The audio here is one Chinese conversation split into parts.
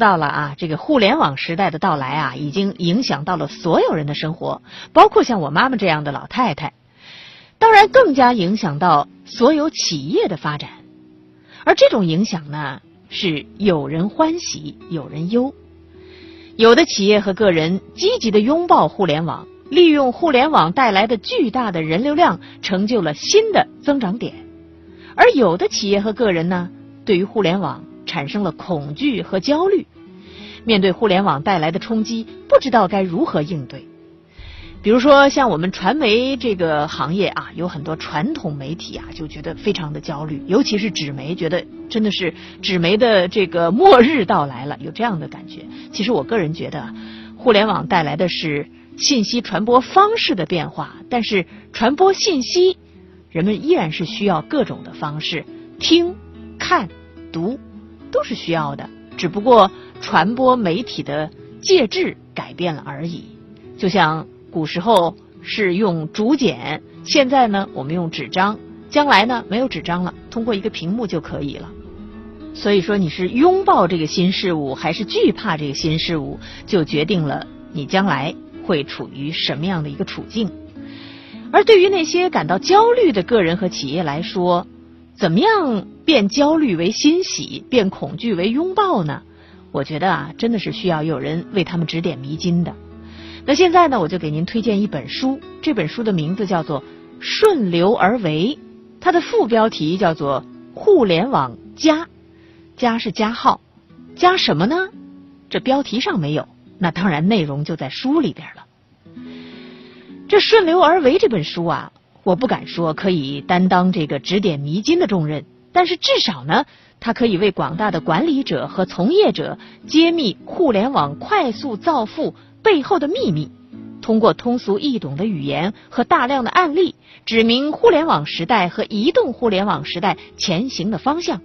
到了啊，这个互联网时代的到来啊，已经影响到了所有人的生活，包括像我妈妈这样的老太太，当然更加影响到所有企业的发展。而这种影响呢，是有人欢喜，有人忧。有的企业和个人积极的拥抱互联网，利用互联网带来的巨大的人流量，成就了新的增长点；而有的企业和个人呢，对于互联网产生了恐惧和焦虑，面对互联网带来的冲击，不知道该如何应对。比如说，像我们传媒这个行业啊，有很多传统媒体啊，就觉得非常的焦虑，尤其是纸媒，觉得真的是纸媒的这个末日到来了，有这样的感觉。其实我个人觉得，互联网带来的是信息传播方式的变化，但是传播信息，人们依然是需要各种的方式，听、看、读都是需要的，只不过传播媒体的介质改变了而已，就像。古时候是用竹简，现在呢我们用纸张，将来呢没有纸张了，通过一个屏幕就可以了。所以说你是拥抱这个新事物，还是惧怕这个新事物，就决定了你将来会处于什么样的一个处境。而对于那些感到焦虑的个人和企业来说，怎么样变焦虑为欣喜，变恐惧为拥抱呢？我觉得啊，真的是需要有人为他们指点迷津的。那现在呢，我就给您推荐一本书，这本书的名字叫做《顺流而为》，它的副标题叫做“互联网加”，加是加号，加什么呢？这标题上没有，那当然内容就在书里边了。这《顺流而为》这本书啊，我不敢说可以担当这个指点迷津的重任，但是至少呢，它可以为广大的管理者和从业者揭秘互联网快速造富。背后的秘密，通过通俗易懂的语言和大量的案例，指明互联网时代和移动互联网时代前行的方向。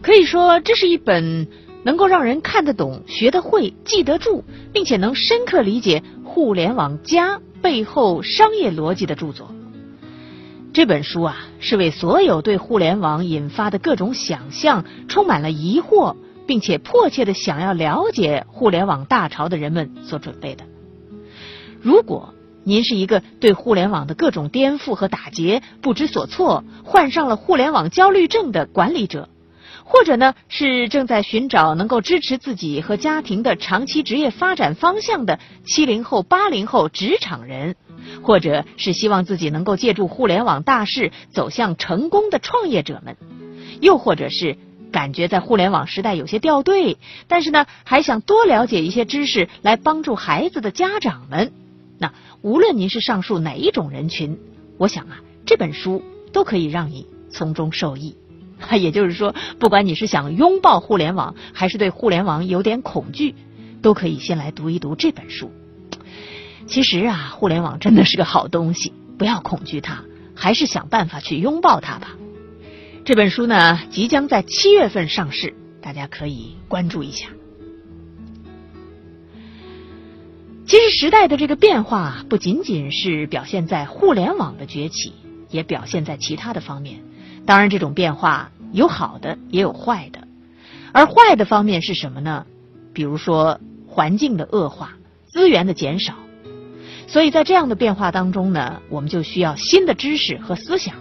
可以说，这是一本能够让人看得懂、学得会、记得住，并且能深刻理解互联网加背后商业逻辑的著作。这本书啊，是为所有对互联网引发的各种想象充满了疑惑。并且迫切的想要了解互联网大潮的人们所准备的。如果您是一个对互联网的各种颠覆和打劫不知所措、患上了互联网焦虑症的管理者，或者呢是正在寻找能够支持自己和家庭的长期职业发展方向的七零后、八零后职场人，或者是希望自己能够借助互联网大势走向成功的创业者们，又或者是。感觉在互联网时代有些掉队，但是呢，还想多了解一些知识来帮助孩子的家长们。那无论您是上述哪一种人群，我想啊，这本书都可以让你从中受益。也就是说，不管你是想拥抱互联网，还是对互联网有点恐惧，都可以先来读一读这本书。其实啊，互联网真的是个好东西，不要恐惧它，还是想办法去拥抱它吧。这本书呢，即将在七月份上市，大家可以关注一下。其实时代的这个变化，不仅仅是表现在互联网的崛起，也表现在其他的方面。当然，这种变化有好的，也有坏的。而坏的方面是什么呢？比如说环境的恶化、资源的减少。所以在这样的变化当中呢，我们就需要新的知识和思想。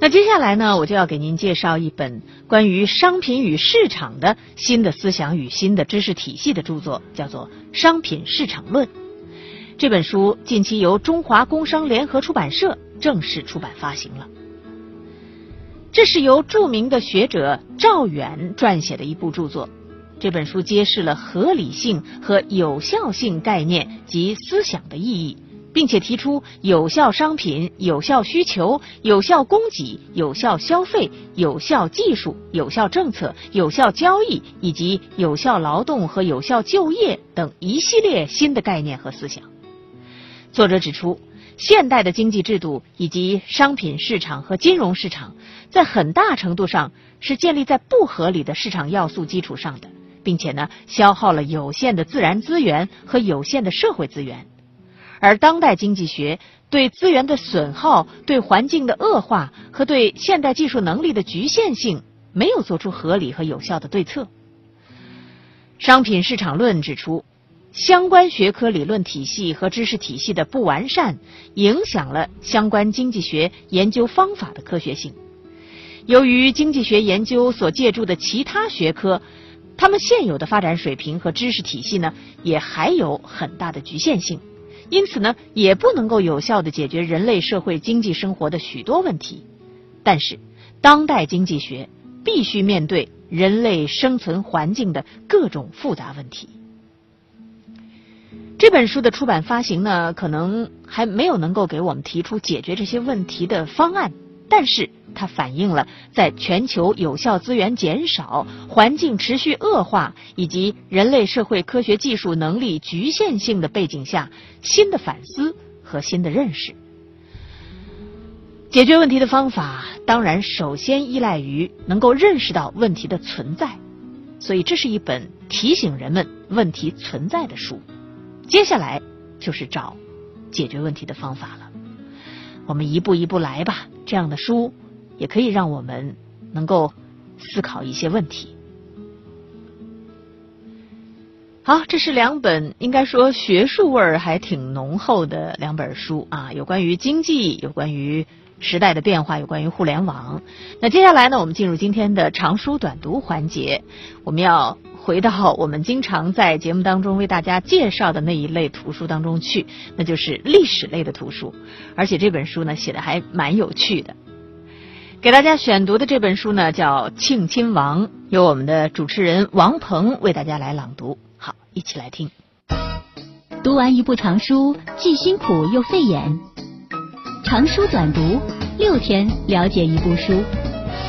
那接下来呢，我就要给您介绍一本关于商品与市场的新的思想与新的知识体系的著作，叫做《商品市场论》。这本书近期由中华工商联合出版社正式出版发行了。这是由著名的学者赵远撰写的一部著作。这本书揭示了合理性和有效性概念及思想的意义。并且提出有效商品、有效需求、有效供给、有效消费、有效技术、有效政策、有效交易以及有效劳动和有效就业等一系列新的概念和思想。作者指出，现代的经济制度以及商品市场和金融市场，在很大程度上是建立在不合理的市场要素基础上的，并且呢，消耗了有限的自然资源和有限的社会资源。而当代经济学对资源的损耗、对环境的恶化和对现代技术能力的局限性，没有做出合理和有效的对策。商品市场论》指出，相关学科理论体系和知识体系的不完善，影响了相关经济学研究方法的科学性。由于经济学研究所借助的其他学科，他们现有的发展水平和知识体系呢，也还有很大的局限性，因此呢，也不能够有效的解决人类社会经济生活的许多问题。但是，当代经济学必须面对人类生存环境的各种复杂问题。这本书的出版发行呢，可能还没有能够给我们提出解决这些问题的方案，但是。它反映了在全球有效资源减少、环境持续恶化以及人类社会科学技术能力局限性的背景下，新的反思和新的认识。解决问题的方法，当然首先依赖于能够认识到问题的存在，所以这是一本提醒人们问题存在的书。接下来就是找解决问题的方法了。我们一步一步来吧。这样的书。也可以让我们能够思考一些问题。好，这是两本应该说学术味儿还挺浓厚的两本书啊，有关于经济，有关于时代的变化，有关于互联网。那接下来呢，我们进入今天的长书短读环节，我们要回到我们经常在节目当中为大家介绍的那一类图书当中去，那就是历史类的图书，而且这本书呢写的还蛮有趣的。给大家选读的这本书呢，叫《庆亲王》，由我们的主持人王鹏为大家来朗读。好，一起来听。读完一部长书，既辛苦又费眼。长书短读，六天了解一部书。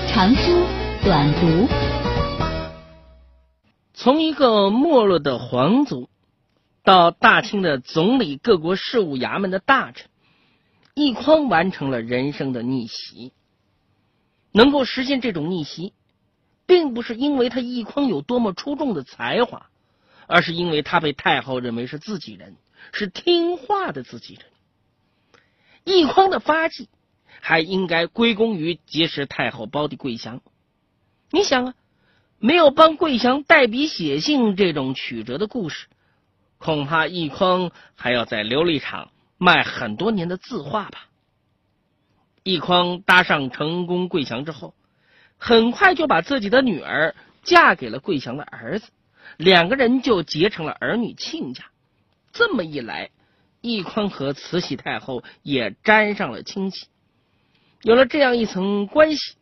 长书短读。从一个没落的皇族，到大清的总理各国事务衙门的大臣，一匡完成了人生的逆袭。能够实现这种逆袭，并不是因为他奕匡有多么出众的才华，而是因为他被太后认为是自己人，是听话的自己人。奕匡的发迹还应该归功于结识太后胞弟桂祥。你想啊，没有帮桂祥代笔写信这种曲折的故事，恐怕奕匡还要在琉璃厂卖很多年的字画吧。奕匡搭上成功桂祥之后，很快就把自己的女儿嫁给了桂祥的儿子，两个人就结成了儿女亲家。这么一来，奕匡和慈禧太后也沾上了亲戚。有了这样一层关系，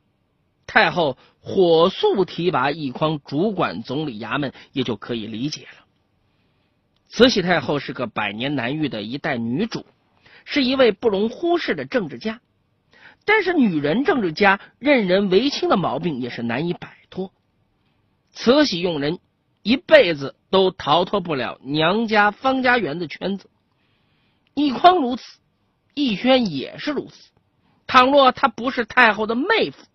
太后火速提拔奕匡主管总理衙门，也就可以理解了。慈禧太后是个百年难遇的一代女主，是一位不容忽视的政治家。但是，女人政治家任人唯亲的毛病也是难以摆脱。慈禧用人一辈子都逃脱不了娘家方家园的圈子。奕匡如此，奕轩也是如此。倘若他不是太后的妹夫，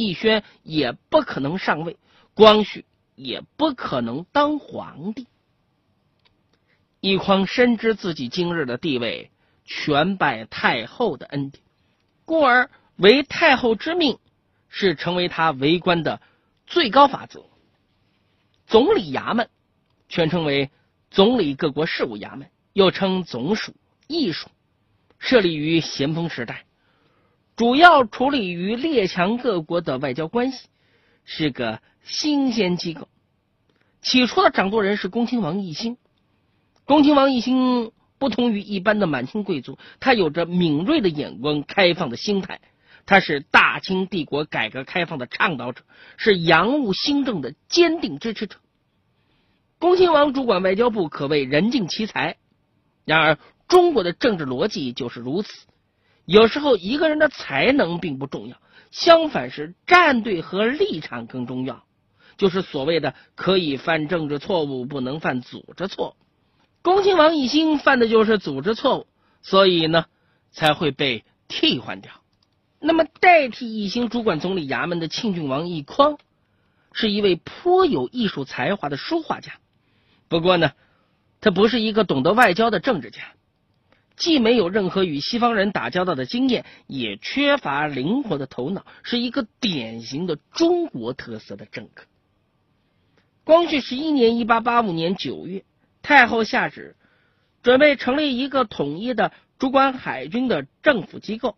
奕轩也不可能上位，光绪也不可能当皇帝。奕匡深知自己今日的地位全拜太后的恩典。故而为太后之命，是成为他为官的最高法则。总理衙门，全称为总理各国事务衙门，又称总署、议署，设立于咸丰时代，主要处理于列强各国的外交关系，是个新鲜机构。起初的掌舵人是恭亲王奕欣，恭亲王奕欣。不同于一般的满清贵族，他有着敏锐的眼光、开放的心态。他是大清帝国改革开放的倡导者，是洋务新政的坚定支持者。恭亲王主管外交部，可谓人尽其才。然而，中国的政治逻辑就是如此：有时候一个人的才能并不重要，相反是站队和立场更重要。就是所谓的可以犯政治错误，不能犯组织错。恭亲王奕欣犯的就是组织错误，所以呢才会被替换掉。那么代替奕兴主管总理衙门的庆郡王奕匡，是一位颇有艺术才华的书画家。不过呢，他不是一个懂得外交的政治家，既没有任何与西方人打交道的经验，也缺乏灵活的头脑，是一个典型的中国特色的政客。光绪十一年（一八八五年九月），太后下旨，准备成立一个统一的主管海军的政府机构。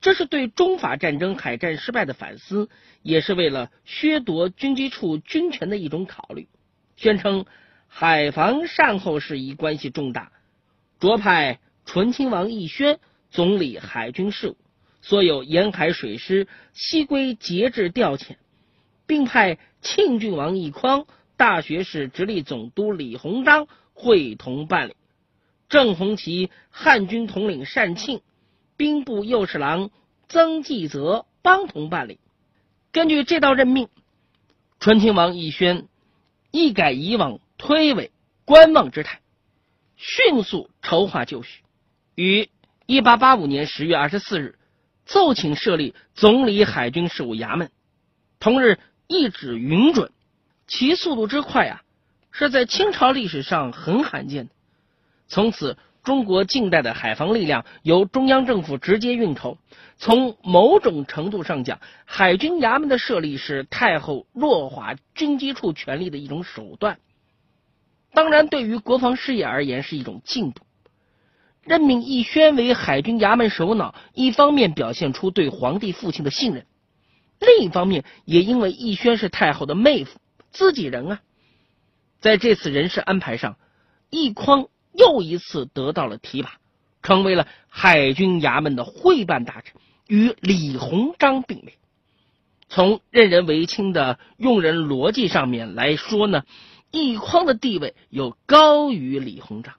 这是对中法战争海战失败的反思，也是为了削夺军机处军权的一种考虑。宣称海防善后事宜关系重大，着派醇亲王奕轩总理海军事务，所有沿海水师悉归节制调遣，并派庆郡王奕匡、大学士直隶总督李鸿章会同办理。郑红旗汉军统领单庆。兵部右侍郎曾纪泽帮同办理。根据这道任命，醇亲王奕轩一改以往推诿观望之态，迅速筹划就绪，于一八八五年十月二十四日奏请设立总理海军事务衙门。同日一纸允准，其速度之快啊，是在清朝历史上很罕见的。从此。中国近代的海防力量由中央政府直接运筹。从某种程度上讲，海军衙门的设立是太后弱化军机处权力的一种手段。当然，对于国防事业而言是一种进步。任命奕轩为海军衙门首脑，一方面表现出对皇帝父亲的信任，另一方面也因为奕轩是太后的妹夫，自己人啊。在这次人事安排上，奕匡。又一次得到了提拔，成为了海军衙门的会办大臣，与李鸿章并列。从任人唯亲的用人逻辑上面来说呢，奕匡的地位有高于李鸿章。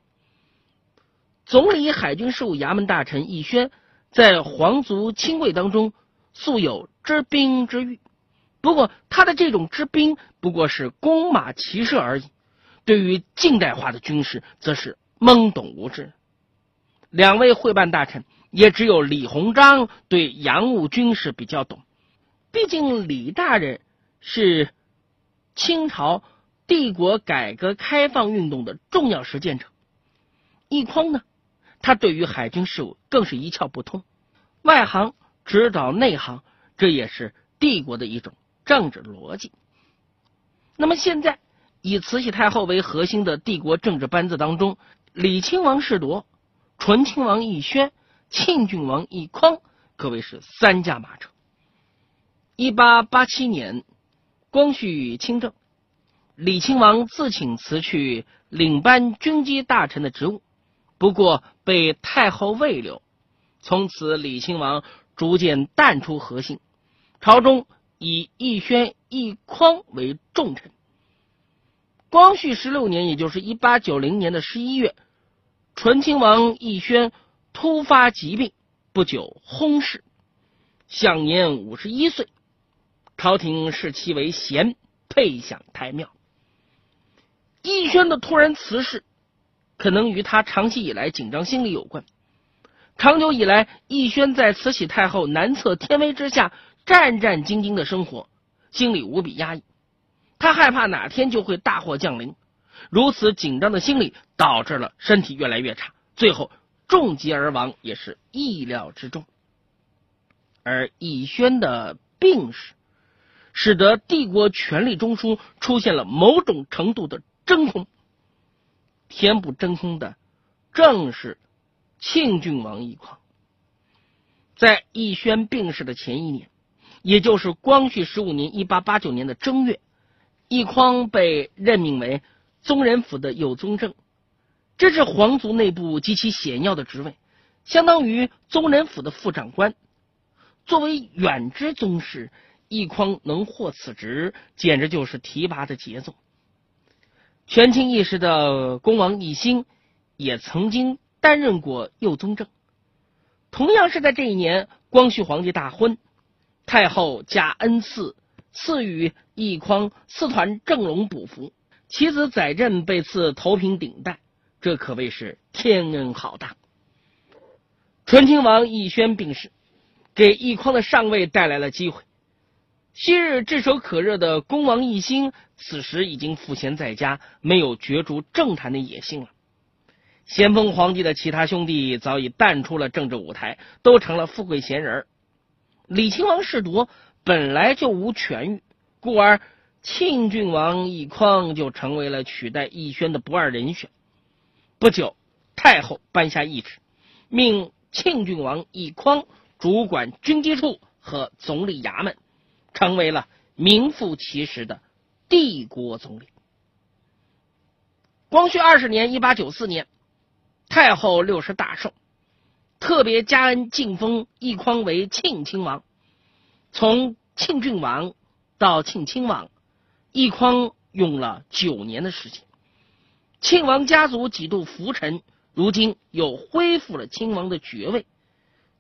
总理海军事务衙门大臣奕轩，在皇族亲贵当中素有知兵之誉，不过他的这种知兵不过是弓马骑射而已，对于近代化的军事则是。懵懂无知，两位会办大臣也只有李鸿章对洋务军事比较懂。毕竟李大人是清朝帝国改革开放运动的重要实践者，奕匡呢，他对于海军事务更是一窍不通，外行指导内行，这也是帝国的一种政治逻辑。那么现在以慈禧太后为核心的帝国政治班子当中。李亲王世铎、醇亲王奕轩、庆郡王奕匡可谓是三驾马车。一八八七年，光绪亲政，李亲王自请辞去领班军机大臣的职务，不过被太后未留。从此，李亲王逐渐淡出核心，朝中以奕轩、奕匡为重臣。光绪十六年，也就是一八九零年的十一月。醇亲王奕轩突发疾病，不久薨逝，享年五十一岁。朝廷视其为贤，配享太庙。奕轩的突然辞世，可能与他长期以来紧张心理有关。长久以来，奕轩在慈禧太后难测天威之下，战战兢兢的生活，心里无比压抑。他害怕哪天就会大祸降临。如此紧张的心理导致了身体越来越差，最后重疾而亡也是意料之中。而奕轩的病逝，使得帝国权力中枢出现了某种程度的真空。填补真空的正是庆郡王奕匡。在奕轩病逝的前一年，也就是光绪十五年（一八八九年）的正月，奕匡被任命为。宗人府的有宗正，这是皇族内部极其显要的职位，相当于宗人府的副长官。作为远支宗室，奕匡能获此职，简直就是提拔的节奏。权倾一时的恭王奕欣也曾经担任过右宗正。同样是在这一年，光绪皇帝大婚，太后加恩赐，赐予奕匡四团正龙补服。其子载振被赐头品顶戴，这可谓是天恩浩大。醇亲王奕轩病逝，给奕匡的上位带来了机会。昔日炙手可热的恭王奕欣，此时已经赋闲在家，没有角逐政坛的野心了。咸丰皇帝的其他兄弟早已淡出了政治舞台，都成了富贵闲人李亲王世铎本来就无权欲，故而。庆郡王奕匡就成为了取代奕轩的不二人选。不久，太后颁下懿旨，命庆郡王奕匡主管军机处和总理衙门，成为了名副其实的帝国总理。光绪二十年（一八九四年），太后六十大寿，特别加恩晋封奕匡为庆亲王。从庆郡王到庆亲王，奕匡用了九年的时间。庆王家族几度浮沉，如今又恢复了亲王的爵位，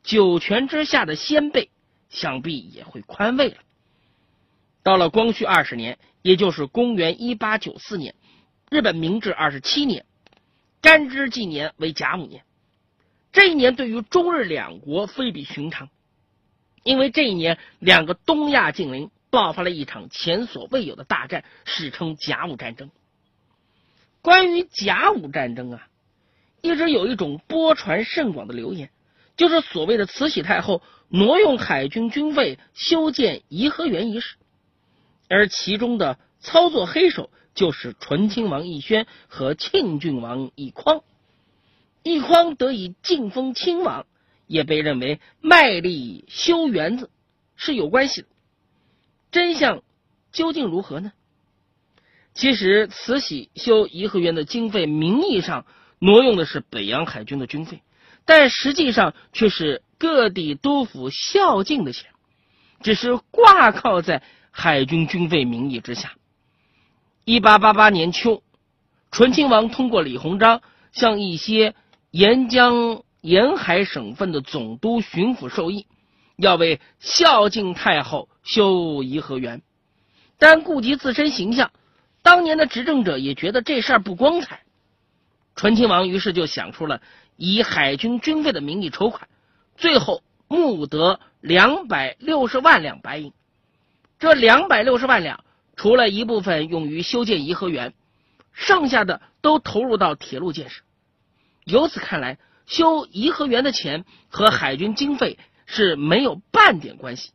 九泉之下的先辈想必也会宽慰了。到了光绪二十年，也就是公元一八九四年。日本明治二十七年，干支纪年为甲午年。这一年对于中日两国非比寻常，因为这一年两个东亚近邻爆发了一场前所未有的大战，史称甲午战争。关于甲午战争啊，一直有一种波传甚广的流言，就是所谓的慈禧太后挪用海军军费修建颐和园一事，而其中的操作黑手。就是醇亲王奕轩和庆郡王奕匡，奕匡得以晋封亲王，也被认为卖力修园子是有关系的。真相究竟如何呢？其实，慈禧修颐和园的经费，名义上挪用的是北洋海军的军费，但实际上却是各地督府孝敬的钱，只是挂靠在海军军费名义之下。一八八八年秋，醇亲王通过李鸿章向一些沿江沿海省份的总督、巡抚授意，要为孝敬太后修颐和园。但顾及自身形象，当年的执政者也觉得这事儿不光彩。醇亲王于是就想出了以海军军费的名义筹款，最后募得两百六十万两白银。这两百六十万两。除了一部分用于修建颐和园，剩下的都投入到铁路建设。由此看来，修颐和园的钱和海军经费是没有半点关系。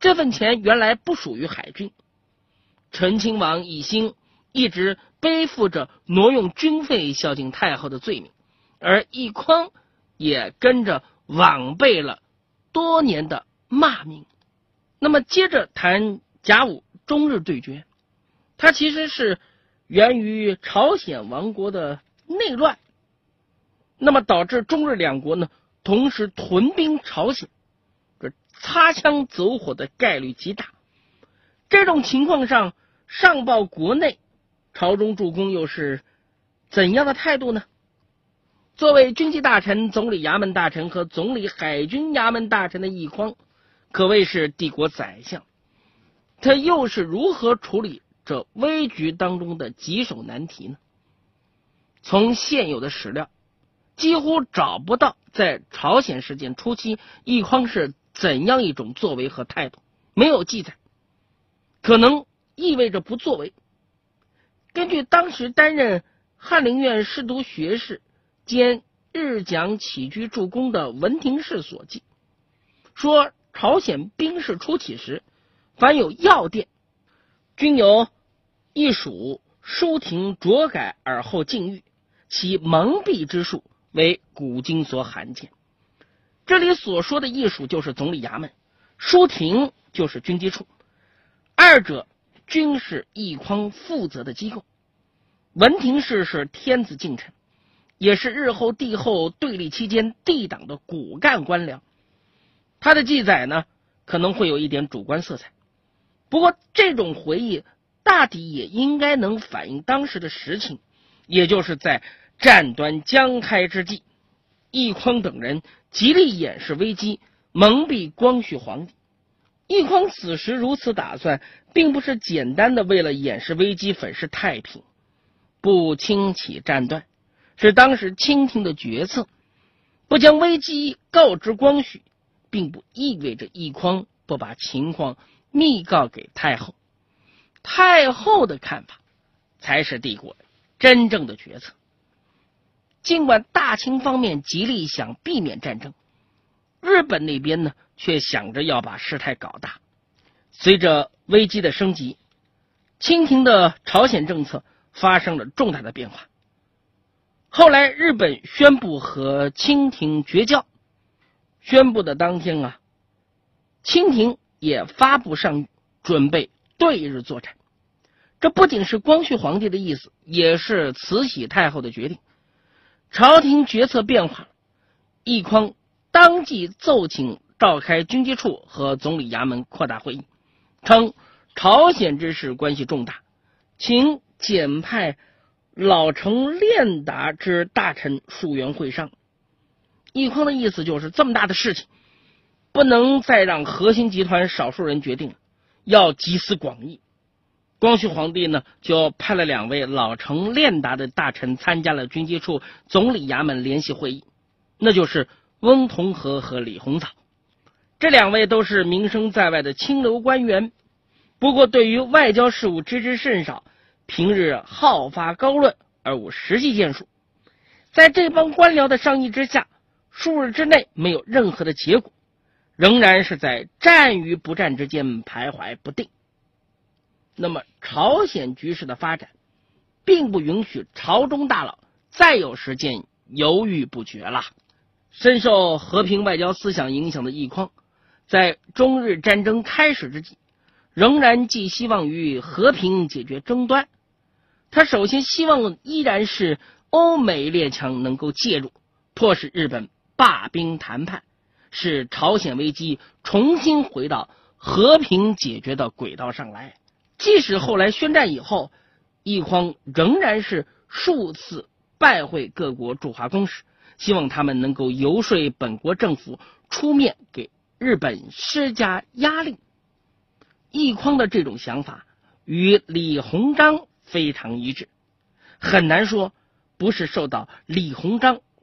这份钱原来不属于海军。陈亲王奕兴一直背负着挪用军费孝敬太后的罪名，而奕匡也跟着枉背了多年的骂名。那么，接着谈甲午。中日对决，它其实是源于朝鲜王国的内乱，那么导致中日两国呢同时屯兵朝鲜，这擦枪走火的概率极大。这种情况上，上报国内，朝中助攻又是怎样的态度呢？作为军机大臣、总理衙门大臣和总理海军衙门大臣的一匡，可谓是帝国宰相。他又是如何处理这危局当中的棘手难题呢？从现有的史料，几乎找不到在朝鲜事件初期奕匡是怎样一种作为和态度，没有记载，可能意味着不作为。根据当时担任翰林院侍读学士兼日讲起居助攻的文廷士所记，说朝鲜兵士初起时。凡有要电，均由一属书廷酌改而后禁欲，其蒙蔽之术为古今所罕见。这里所说的艺术就是总理衙门，书廷就是军机处，二者均是一匡负责的机构。文廷士是天子近臣，也是日后帝后对立期间帝党的骨干官僚。他的记载呢，可能会有一点主观色彩。不过，这种回忆大抵也应该能反映当时的实情，也就是在战端将开之际，奕匡等人极力掩饰危机，蒙蔽光绪皇帝。奕匡此时如此打算，并不是简单的为了掩饰危机、粉饰太平，不轻启战端，是当时清廷的决策。不将危机告知光绪，并不意味着奕匡不把情况。密告给太后，太后的看法才是帝国真正的决策。尽管大清方面极力想避免战争，日本那边呢却想着要把事态搞大。随着危机的升级，清廷的朝鲜政策发生了重大的变化。后来，日本宣布和清廷绝交。宣布的当天啊，清廷也发布上谕，准备对日作战。这不仅是光绪皇帝的意思，也是慈禧太后的决定。朝廷决策变化，奕匡当即奏请召开军机处和总理衙门扩大会议，称朝鲜之事关系重大，请简派老成练达之大臣数员会商。奕匡的意思就是这么大的事情，不能再让核心集团少数人决定，要集思广益。光绪皇帝呢，就派了两位老成练达的大臣参加了军机处总理衙门联席会议，那就是翁同龢和李鸿藻。这两位都是名声在外的清流官员，不过对于外交事务知之甚少，平日好发高论而无实际建树。在这帮官僚的商议之下，数日之内没有任何的结果，仍然是在战与不战之间徘徊不定。那么，朝鲜局势的发展，并不允许朝中大佬再有时间犹豫不决了。深受和平外交思想影响的奕匡，在中日战争开始之际，仍然寄希望于和平解决争端。他首先希望依然是欧美列强能够介入，迫使日本罢兵谈判，使朝鲜危机重新回到和平解决的轨道上来。即使后来宣战以后，奕匡仍然是数次拜会各国驻华公使，希望他们能够游说本国政府出面给日本施加压力。奕匡的这种想法与李鸿章非常一致，很难说不是受到李鸿章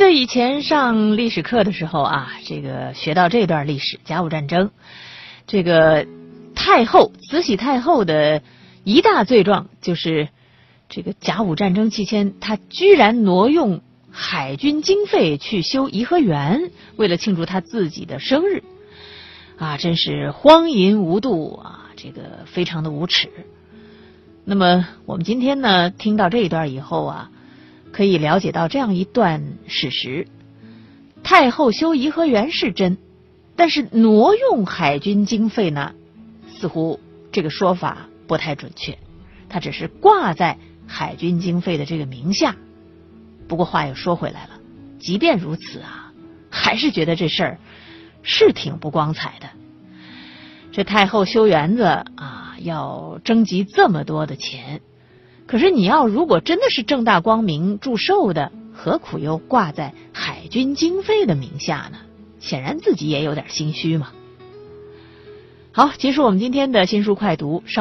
得以前上历史课的时候啊，这个学到这段历史，甲午战争，这个太后慈禧太后的一大罪状就是这个甲午战争期间，她居然挪用海军经费去修颐和园，为了庆祝她自己的生日，啊，真是荒淫无度啊，这个非常的无耻。那么我们今天呢，听到这一段以后啊。可以了解到这样一段史实：太后修颐和园是真，但是挪用海军经费呢，似乎这个说法不太准确。他只是挂在海军经费的这个名下。不过话又说回来了，即便如此啊，还是觉得这事儿是挺不光彩的。这太后修园子啊，要征集这么多的钱。可是你要如果真的是正大光明祝寿的，何苦又挂在海军经费的名下呢？显然自己也有点心虚嘛。好，结束我们今天的新书快读，稍。